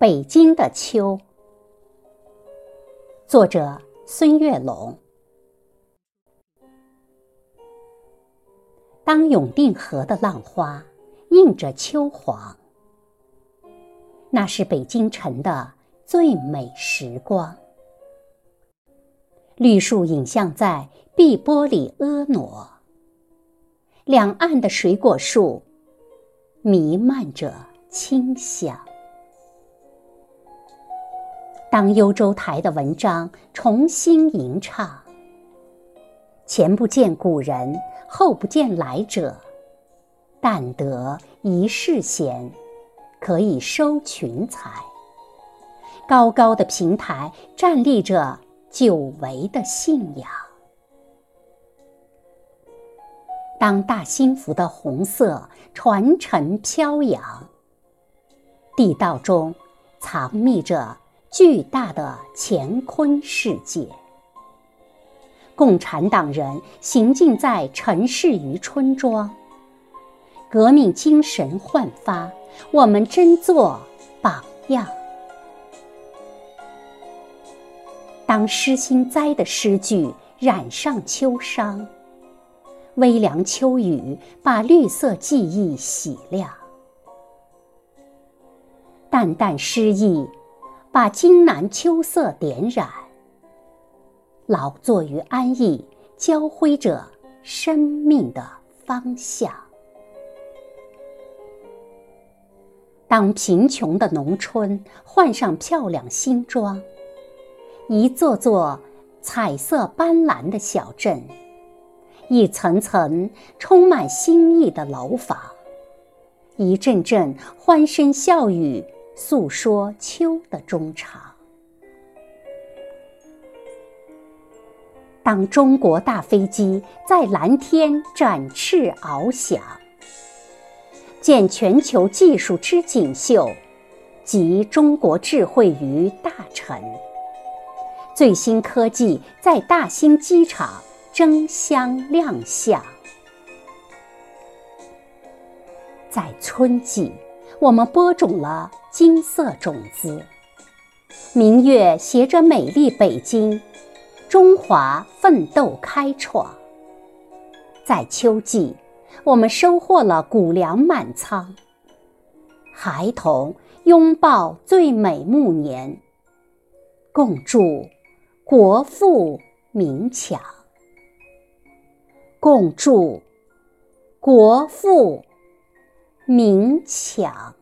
北京的秋，作者孙月龙。当永定河的浪花映着秋黄，那是北京城的最美时光。绿树影像在碧波里婀娜，两岸的水果树弥漫着清香。当幽州台的文章重新吟唱，前不见古人，后不见来者，但得一世闲，可以收群才。高高的平台站立着久违的信仰。当大兴府的红色传承飘扬，地道中藏匿着。巨大的乾坤世界，共产党人行进在城市与村庄，革命精神焕发，我们真做榜样。当诗心栽的诗句染上秋殇，微凉秋雨把绿色记忆洗亮，淡淡诗意。把金南秋色点染，劳作与安逸，交辉着生命的方向。当贫穷的农村换上漂亮新装，一座座彩色斑斓的小镇，一层层充满新意的楼房，一阵阵欢声笑语。诉说秋的衷肠。当中国大飞机在蓝天展翅翱翔，见全球技术之锦绣，集中国智慧于大成。最新科技在大兴机场争相亮相，在春季。我们播种了金色种子，明月携着美丽北京，中华奋斗开创。在秋季，我们收获了谷粮满仓，孩童拥抱最美暮年，共祝国富民强，共祝国富。民强。